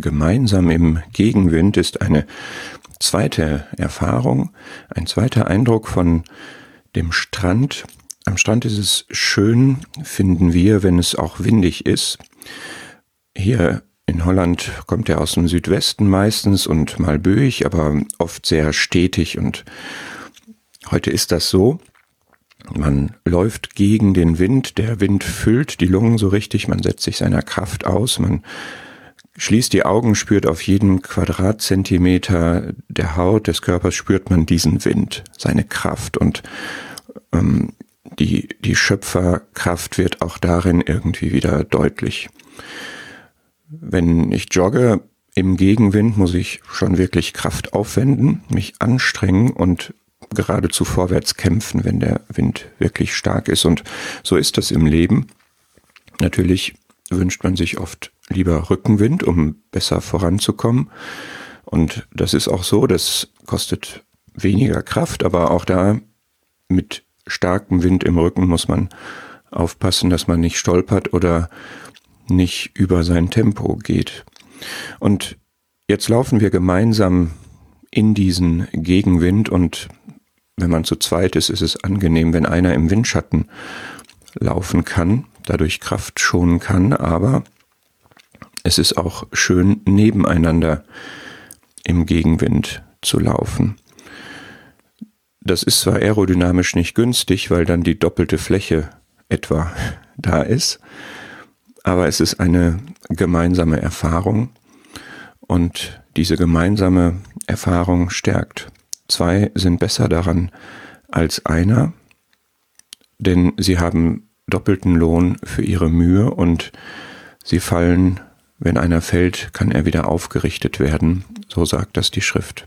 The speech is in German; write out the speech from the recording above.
gemeinsam im Gegenwind ist eine zweite Erfahrung, ein zweiter Eindruck von dem Strand. Am Strand ist es schön, finden wir, wenn es auch windig ist. Hier in Holland kommt er aus dem Südwesten meistens und mal böig, aber oft sehr stetig und heute ist das so. Man läuft gegen den Wind, der Wind füllt die Lungen so richtig, man setzt sich seiner Kraft aus, man schließt die Augen, spürt auf jeden Quadratzentimeter der Haut des Körpers, spürt man diesen Wind, seine Kraft und ähm, die, die Schöpferkraft wird auch darin irgendwie wieder deutlich. Wenn ich jogge im Gegenwind, muss ich schon wirklich Kraft aufwenden, mich anstrengen und geradezu vorwärts kämpfen, wenn der Wind wirklich stark ist. Und so ist das im Leben. Natürlich wünscht man sich oft lieber Rückenwind, um besser voranzukommen. Und das ist auch so, das kostet weniger Kraft, aber auch da mit starkem Wind im Rücken muss man aufpassen, dass man nicht stolpert oder nicht über sein Tempo geht. Und jetzt laufen wir gemeinsam in diesen Gegenwind und wenn man zu zweit ist, ist es angenehm, wenn einer im Windschatten laufen kann, dadurch Kraft schonen kann, aber es ist auch schön nebeneinander im Gegenwind zu laufen. Das ist zwar aerodynamisch nicht günstig, weil dann die doppelte Fläche etwa da ist, aber es ist eine gemeinsame Erfahrung und diese gemeinsame Erfahrung stärkt. Zwei sind besser daran als einer, denn sie haben doppelten Lohn für ihre Mühe und sie fallen, wenn einer fällt, kann er wieder aufgerichtet werden, so sagt das die Schrift.